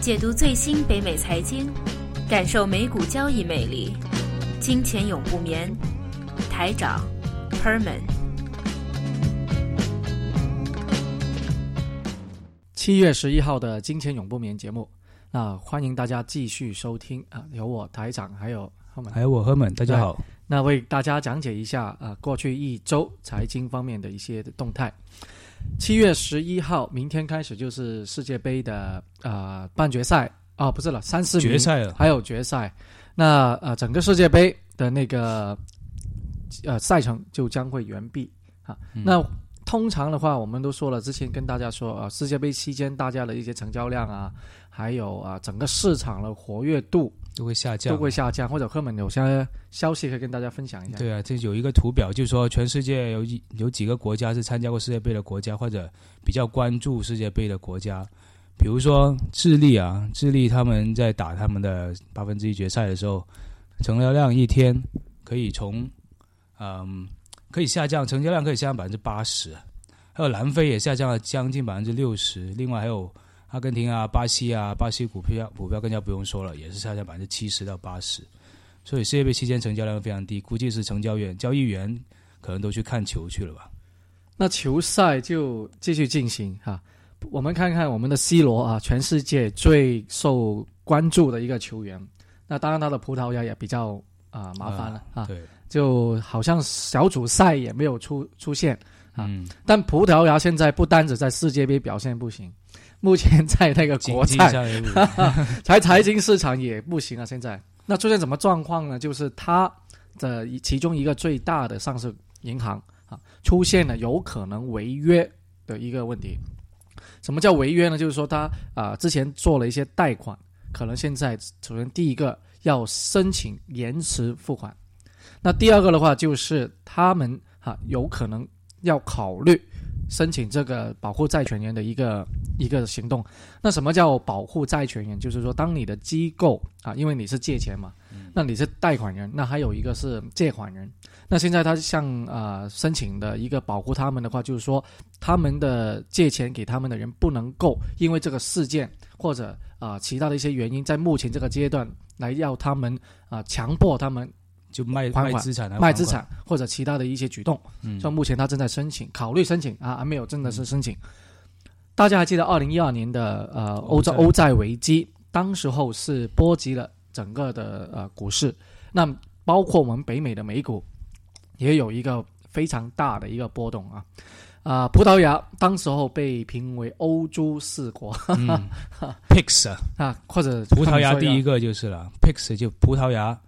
解读最新北美财经，感受美股交易魅力。金钱永不眠，台长 Herman。七月十一号的《金钱永不眠》节目，那欢迎大家继续收听啊，有我台长，还有还有我赫本，大家好。那为大家讲解一下啊，过去一周财经方面的一些动态。七月十一号，明天开始就是世界杯的呃半决赛啊，不是了，三四名决赛了，还有决赛。那呃，整个世界杯的那个呃赛程就将会完毕啊。那通常的话，我们都说了，之前跟大家说啊，世界杯期间大家的一些成交量啊，还有啊整个市场的活跃度都会下降，都会下降。或者赫本有些消息可以跟大家分享一下。对啊，这有一个图表，就是说全世界有一有几个国家是参加过世界杯的国家，或者比较关注世界杯的国家。比如说智利啊，智利他们在打他们的八分之一决赛的时候，成交量一天可以从嗯。可以下降，成交量可以下降百分之八十，还有南非也下降了将近百分之六十，另外还有阿根廷啊、巴西啊，巴西股票股票更加不用说了，也是下降百分之七十到八十。所以世界杯期间成交量非常低，估计是成交员、交易员可能都去看球去了吧。那球赛就继续进行哈，我们看看我们的 C 罗啊，全世界最受关注的一个球员。那当然他的葡萄牙也比较啊麻烦了啊。对。就好像小组赛也没有出出现啊，但葡萄牙现在不单只在世界杯表现不行，目前在那个国赛，财财经市场也不行啊。现在那出现什么状况呢？就是它的其中一个最大的上市银行啊，出现了有可能违约的一个问题。什么叫违约呢？就是说他啊之前做了一些贷款，可能现在首先第一个要申请延迟付款。那第二个的话，就是他们哈有可能要考虑申请这个保护债权人的一个一个行动。那什么叫保护债权人？就是说，当你的机构啊，因为你是借钱嘛，那你是贷款人，那还有一个是借款人。那现在他向啊申请的一个保护他们的话，就是说，他们的借钱给他们的人不能够因为这个事件或者啊其他的一些原因，在目前这个阶段来要他们啊强迫他们。就卖卖资产，卖资产或者其他的一些举动。嗯，像目前他正在申请，考虑申请啊，还没有真的是申请。大家还记得二零一二年的呃欧洲欧债危机，当时候是波及了整个的呃股市，那包括我们北美的美股也有一个非常大的一个波动啊。啊，葡萄牙当时候被评为欧洲四国，Pix 啊，或者葡萄牙第一个就是了，Pix 就葡萄牙。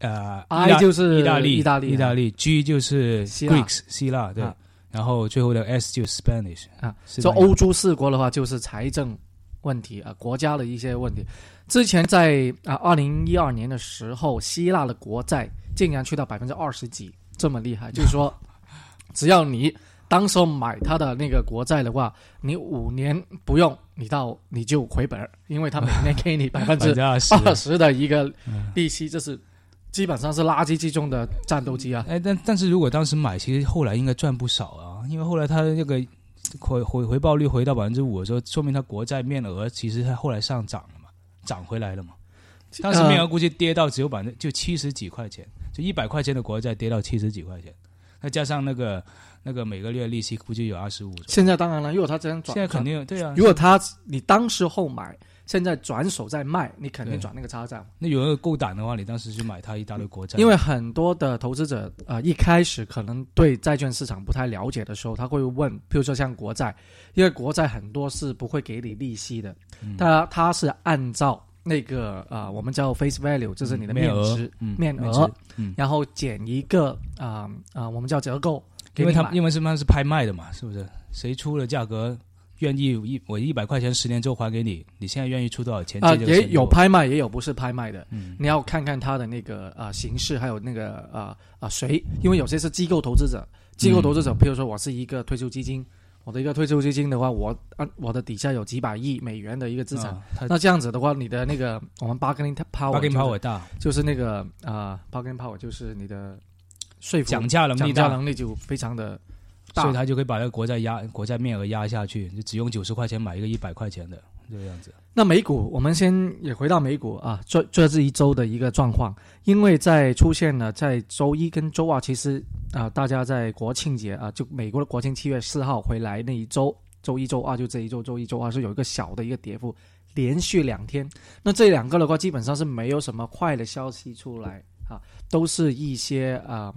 呃，I 就是意大利，意大利，意大利，G 就是 Greeks，希腊，对，然后最后的 S 就是 Spanish 啊。说欧洲四国的话，就是财政问题啊，国家的一些问题。之前在啊，二零一二年的时候，希腊的国债竟然去到百分之二十几，这么厉害，就是说，只要你当时候买他的那个国债的话，你五年不用，你到你就回本，因为他每年给你 百分之二十的一个利息，这是。基本上是垃圾之中的战斗机啊！哎，但但是如果当时买，其实后来应该赚不少啊，因为后来它那个 回回回报率回到百分之五的时候，说明它国债面额其实它后来上涨了嘛，涨回来了嘛。当时面额估计跌到只有百分之就七十几块钱，就一百块钱的国债跌到七十几块钱，再加上那个那个每个月利息估计有二十五。现在当然了，如果他这样转，现在肯定对啊。如果他你当时候买。现在转手在卖，你肯定转那个差价。那有人够胆的话，你当时就买它一大堆国债。因为很多的投资者啊，一开始可能对债券市场不太了解的时候，他会问，比如说像国债，因为国债很多是不会给你利息的，它它是按照那个啊，我们叫 face value，就是你的面值面额，然后减一个啊啊，我们叫折扣，因为它因为什么是拍卖的嘛，是不是？谁出了价格？愿意一我一百块钱十年之后还给你，你现在愿意出多少钱？啊，也有拍卖，也有不是拍卖的。嗯，你要看看它的那个啊形式，还有那个啊啊谁，因为有些是机构投资者，机构投资者，比如说我是一个退休基金，我的一个退休基金的话，我啊我的底下有几百亿美元的一个资产，那这样子的话，你的那个我们 bargaining power，bargaining power 大，就是那个啊 bargaining power 就是你的说服讲价能力，讲价能力就非常的。所以他就可以把那个国债压国债面额压下去，就只用九十块钱买一个一百块钱的，这个样子。那美股，我们先也回到美股啊，这这是一周的一个状况，因为在出现了在周一跟周二，其实啊，大家在国庆节啊，就美国的国庆七月四号回来那一周，周一周二就这一周，周一周二是有一个小的一个跌幅，连续两天。那这两个的话，基本上是没有什么坏的消息出来啊，都是一些啊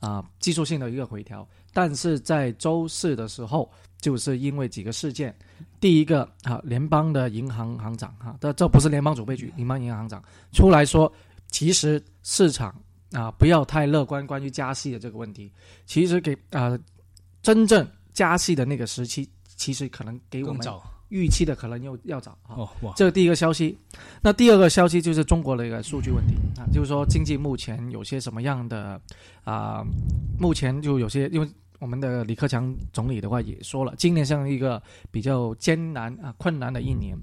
啊技术性的一个回调。但是在周四的时候。就是因为几个事件，第一个啊，联邦的银行行长哈，这这不是联邦储备局，联邦银行行长出来说，其实市场啊不要太乐观关于加息的这个问题，其实给啊真正加息的那个时期，其实可能给我们预期的可能又要早哦哇，这是第一个消息。那第二个消息就是中国的一个数据问题啊，就是说经济目前有些什么样的啊，目前就有些因为。我们的李克强总理的话也说了，今年像一个比较艰难啊、困难的一年，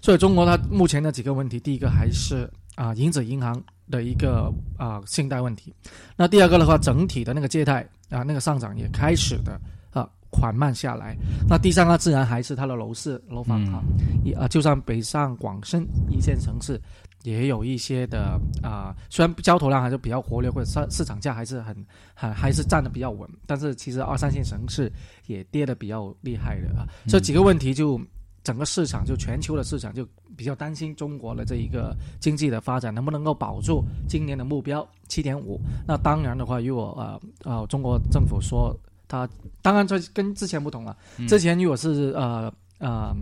所以中国它目前的几个问题，第一个还是啊，银子银行的一个啊信贷问题，那第二个的话，整体的那个借贷啊那个上涨也开始的啊缓慢下来，那第三个自然还是它的楼市楼房啊，一啊就算北上广深一线城市。也有一些的啊，虽然交投量还是比较活跃，或者市市场价还是很很还是站的比较稳，但是其实二三线城市也跌的比较厉害的啊。这几个问题就整个市场就全球的市场就比较担心中国的这一个经济的发展能不能够保住今年的目标七点五。那当然的话，如果呃呃中国政府说它当然这跟之前不同了，之前如果是呃呃。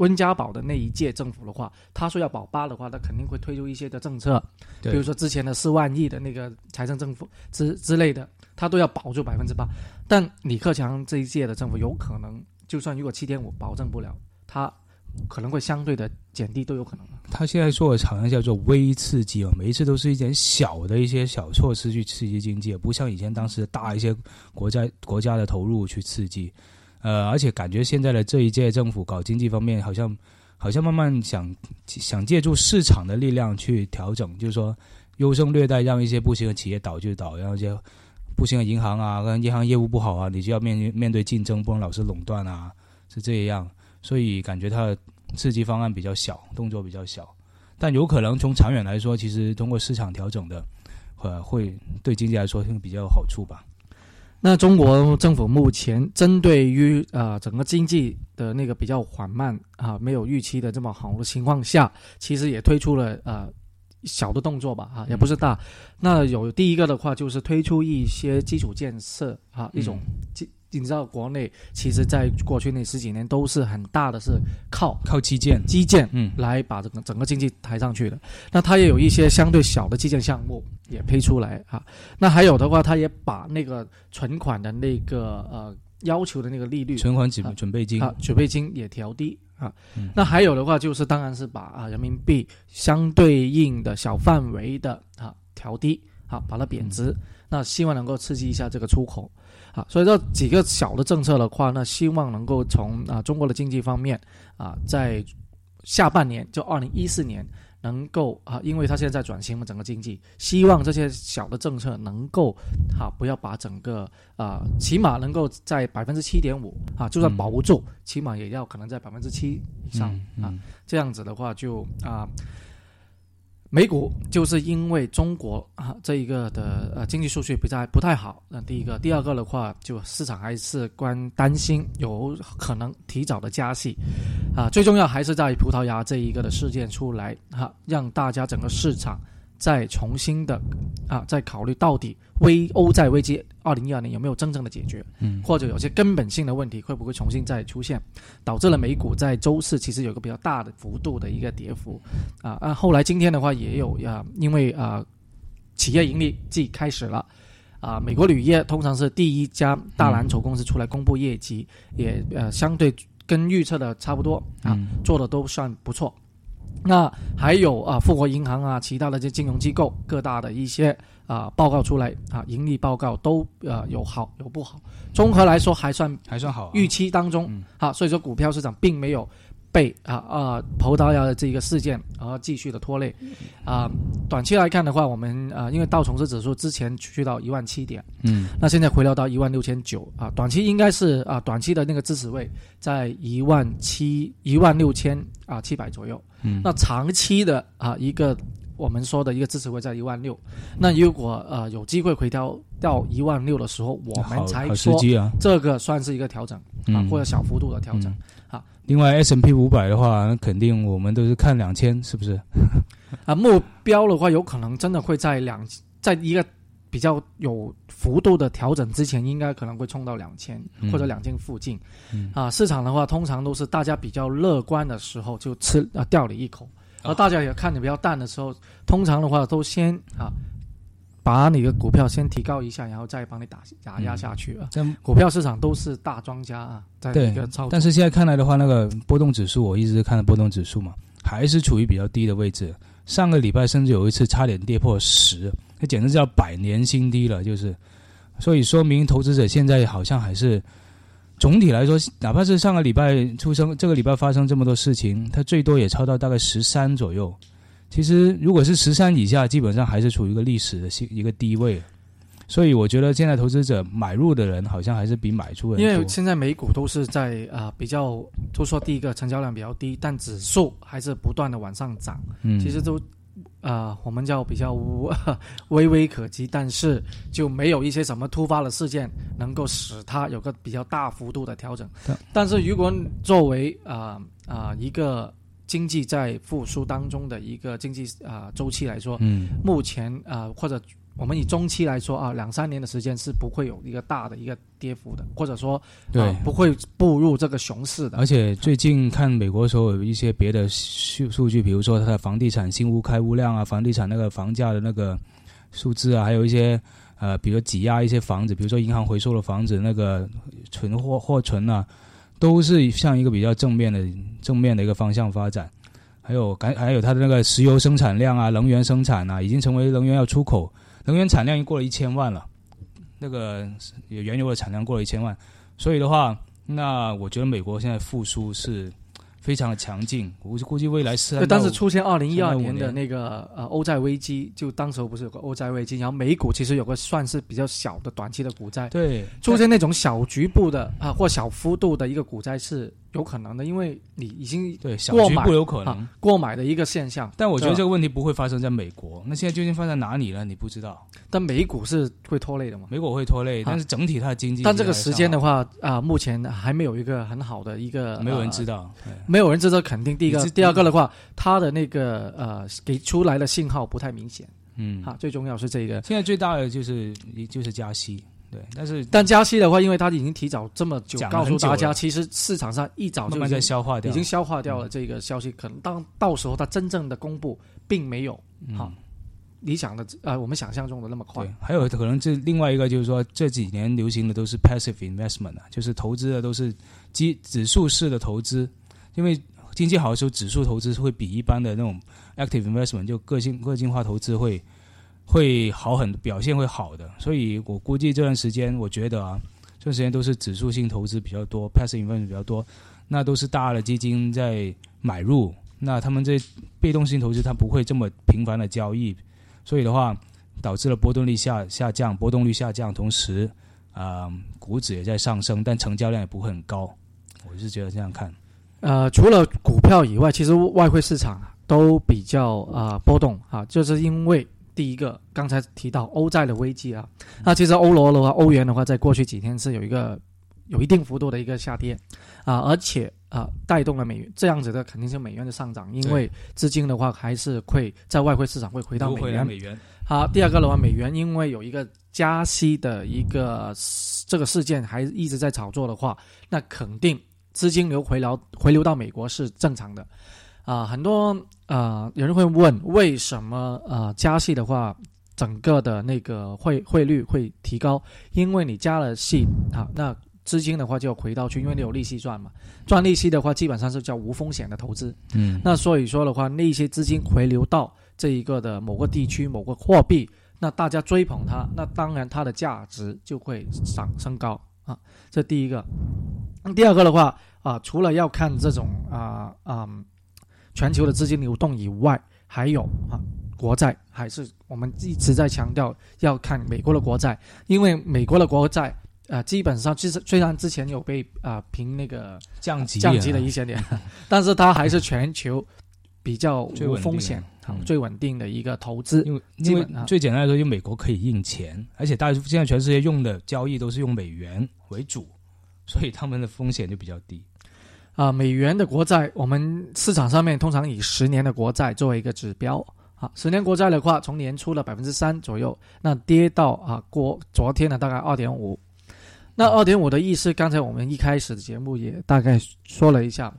温家宝的那一届政府的话，他说要保八的话，他肯定会推出一些的政策，比如说之前的四万亿的那个财政政府之之类的，他都要保住百分之八。但李克强这一届的政府有可能，就算如果七点五保证不了，他可能会相对的减低都有可能。他现在做的好像叫做微刺激啊，每一次都是一点小的一些小措施去刺激经济，不像以前当时大一些国家国家的投入去刺激。呃，而且感觉现在的这一届政府搞经济方面，好像好像慢慢想想借助市场的力量去调整，就是说优胜劣汰，让一些不行的企业倒就倒，让一些不行的银行啊，跟银行业务不好啊，你就要面面对竞争，不能老是垄断啊，是这样。所以感觉它的刺激方案比较小，动作比较小，但有可能从长远来说，其实通过市场调整的，呃，会对经济来说会比较有好处吧。那中国政府目前针对于啊整个经济的那个比较缓慢啊没有预期的这么好的情况下，其实也推出了呃小的动作吧啊也不是大。那有第一个的话就是推出一些基础建设啊一种基。你知道国内其实，在过去那十几年都是很大的，是靠靠基建基建嗯来把这个整个经济抬上去的。那它也有一些相对小的基建项目也推出来啊。那还有的话，它也把那个存款的那个呃要求的那个利率，存款准准备金啊准备金也调低啊。那还有的话就是，当然是把啊人民币相对应的小范围的啊调低啊，把它贬值。那希望能够刺激一下这个出口。啊，所以这几个小的政策的话，那希望能够从啊中国的经济方面啊，在下半年就二零一四年能够啊，因为它现在在转型嘛，整个经济，希望这些小的政策能够啊，不要把整个啊，起码能够在百分之七点五啊，就算保不住，起码也要可能在百分之七以上啊，这样子的话就啊。美股就是因为中国啊这一个的呃经济数据不太不太好，那第一个，第二个的话，就市场还是关担心有可能提早的加息，啊，最重要还是在葡萄牙这一个的事件出来哈，让大家整个市场。再重新的啊，再考虑到底危欧债危机二零一二年有没有真正的解决，嗯，或者有些根本性的问题会不会重新再出现，导致了美股在周四其实有个比较大的幅度的一个跌幅，啊，啊，后来今天的话也有啊，因为啊，企业盈利季开始了，啊，美国铝业通常是第一家大蓝筹公司出来公布业绩，也呃相对跟预测的差不多啊，做的都算不错。那还有啊，富国银行啊，其他的这金融机构各大的一些啊报告出来啊，盈利报告都呃有好有不好，综合来说还算还算好，预期当中啊，所以说股票市场并没有被啊啊葡萄牙的这个事件而继续的拖累，啊，短期来看的话，我们啊，因为道琼斯指数之前去到一万七点，嗯，那现在回落到一万六千九啊，短期应该是啊，短期的那个支持位在一万七一万六千啊七百左右，嗯，那长期的啊一个我们说的一个支持位在一万六，那如果呃有机会回调到一万六的时候，我们才说这个算是一个调整啊，或者小幅度的调整。另外，S M P 五百的话，那肯定我们都是看两千，是不是？啊，目标的话，有可能真的会在两，在一个比较有幅度的调整之前，应该可能会冲到两千或者两千附近。啊，市场的话，通常都是大家比较乐观的时候就吃啊掉了一口，而大家也看着比较淡的时候，通常的话都先啊。把你的股票先提高一下，然后再帮你打打压下去啊！股票市场都是大庄家啊，在一个操。但是现在看来的话，那个波动指数，我一直看的波动指数嘛，还是处于比较低的位置。上个礼拜甚至有一次差点跌破十，那简直叫百年新低了。就是，所以说明投资者现在好像还是总体来说，哪怕是上个礼拜出生，这个礼拜发生这么多事情，它最多也超到大概十三左右。其实，如果是十三以下，基本上还是处于一个历史的一个低位，所以我觉得现在投资者买入的人好像还是比买出的因为现在美股都是在啊比较，都说第一个成交量比较低，但指数还是不断的往上涨。嗯，其实都啊我们叫比较微微可及，但是就没有一些什么突发的事件能够使它有个比较大幅度的调整。但是如果作为啊啊一个。经济在复苏当中的一个经济啊周期来说，嗯，目前啊或者我们以中期来说啊，两三年的时间是不会有一个大的一个跌幅的，或者说对不会步入这个熊市的。而且最近看美国时候有一些别的数数据，比如说它的房地产新屋开屋量啊，房地产那个房价的那个数字啊，还有一些呃，比如挤压一些房子，比如说银行回收的房子那个存货货存啊。都是向一个比较正面的正面的一个方向发展，还有还还有它的那个石油生产量啊，能源生产啊，已经成为能源要出口，能源产量已经过了一千万了，那个原油的产量过了一千万，所以的话，那我觉得美国现在复苏是。非常的强劲，我估计未来是。当时出现二零一二年的那个呃欧债危机，就当时不是有个欧债危机，然后美股其实有个算是比较小的短期的股灾，对，出现那种小局部的啊或小幅度的一个股灾是。有可能的，因为你已经对小局部有可能过买的一个现象。但我觉得这个问题不会发生在美国。那现在究竟发生哪里了？你不知道。但美股是会拖累的嘛？美股会拖累，但是整体它的经济。但这个时间的话啊，目前还没有一个很好的一个。没有人知道，没有人知道肯定。第一个，第二个的话，它的那个呃给出来的信号不太明显。嗯，哈，最重要是这个。现在最大的就是就是加息。对，但是但加息的话，因为它已经提早这么久告诉大家，其实市场上一早就在消化掉，已经消化掉了这个消息。可能当到时候它真正的公布，并没有嗯理想的呃我们想象中的那么快。还有可能这另外一个就是说这几年流行的都是 passive investment 啊，就是投资的都是基指数式的投资，因为经济好的时候，指数投资会比一般的那种 active investment 就个性个性化投资会。会好很表现会好的，所以我估计这段时间，我觉得啊，这段时间都是指数性投资比较多，passive investment 比较多，那都是大的基金在买入，那他们这被动性投资它不会这么频繁的交易，所以的话导致了波动率下下降，波动率下降，同时啊股指也在上升，但成交量也不会很高，我是觉得这样看。呃，除了股票以外，其实外汇市场都比较啊波动啊，就是因为。第一个，刚才提到欧债的危机啊，那其实欧罗的话，欧元的话，在过去几天是有一个有一定幅度的一个下跌啊，而且啊，带动了美元这样子的肯定是美元的上涨，因为资金的话还是会在外汇市场会回到美元。美元。好，第二个的话，美元因为有一个加息的一个这个事件还一直在炒作的话，那肯定资金流回流回流到美国是正常的。啊，很多啊，有人会问，为什么啊加息的话，整个的那个汇汇率会提高？因为你加了息啊，那资金的话就要回到去，因为你有利息赚嘛。赚利息的话，基本上是叫无风险的投资。嗯，那所以说的话，那些资金回流到这一个的某个地区、某个货币，那大家追捧它，那当然它的价值就会上升高啊。这第一个。第二个的话。啊，除了要看这种啊啊全球的资金流动以外，还有啊国债，还是我们一直在强调要看美国的国债，因为美国的国债啊基本上其实虽然之前有被啊评那个降级降级了一些点，但是它还是全球比较无风险。最稳定的一个投资，因为因为最简单来说，就美国可以印钱，而且大家现在全世界用的交易都是用美元为主，所以他们的风险就比较低。啊，美元的国债，我们市场上面通常以十年的国债作为一个指标。啊，十年国债的话，从年初的百分之三左右，那跌到啊过昨天的大概二点五。那二点五的意思，刚才我们一开始的节目也大概说了一下。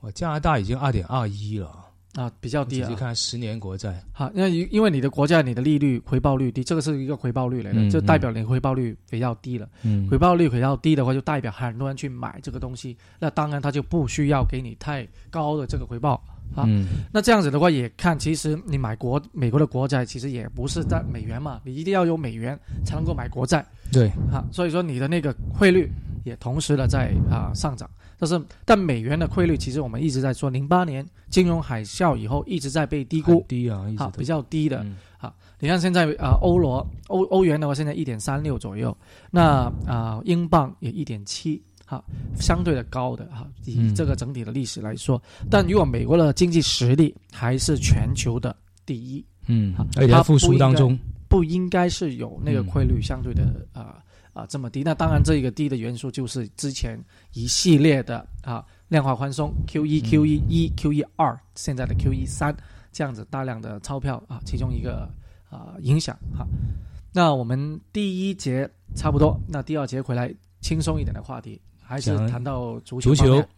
我加拿大已经二点二一了。啊，比较低啊！你看十年国债，好，因为因为你的国债，你的利率回报率低，这个是一个回报率来的，就代表你回报率比较低了。嗯，回报率比较低的话，就代表很多人去买这个东西，那当然他就不需要给你太高的这个回报啊。那这样子的话，也看其实你买国美国的国债，其实也不是在美元嘛，你一定要有美元才能够买国债。对，啊，所以说你的那个汇率也同时的在啊上涨。但是，但美元的汇率其实我们一直在说，零八年金融海啸以后一直在被低估，低啊，好比较低的，好，你看现在啊，欧罗欧欧元的话，现在一点三六左右，那啊，英镑也一点七，哈，相对的高的哈，以这个整体的历史来说，但如果美国的经济实力还是全球的第一，嗯，而且在复苏当中，不应该是有那个汇率相对的啊。啊，这么低，那当然这一个低的元素就是之前一系列的啊量化宽松，Q 一、Q 一一、Q 一二，现在的 Q 一三这样子大量的钞票啊，其中一个啊影响哈。那我们第一节差不多，那第二节回来轻松一点的话题，还是谈到足球。足球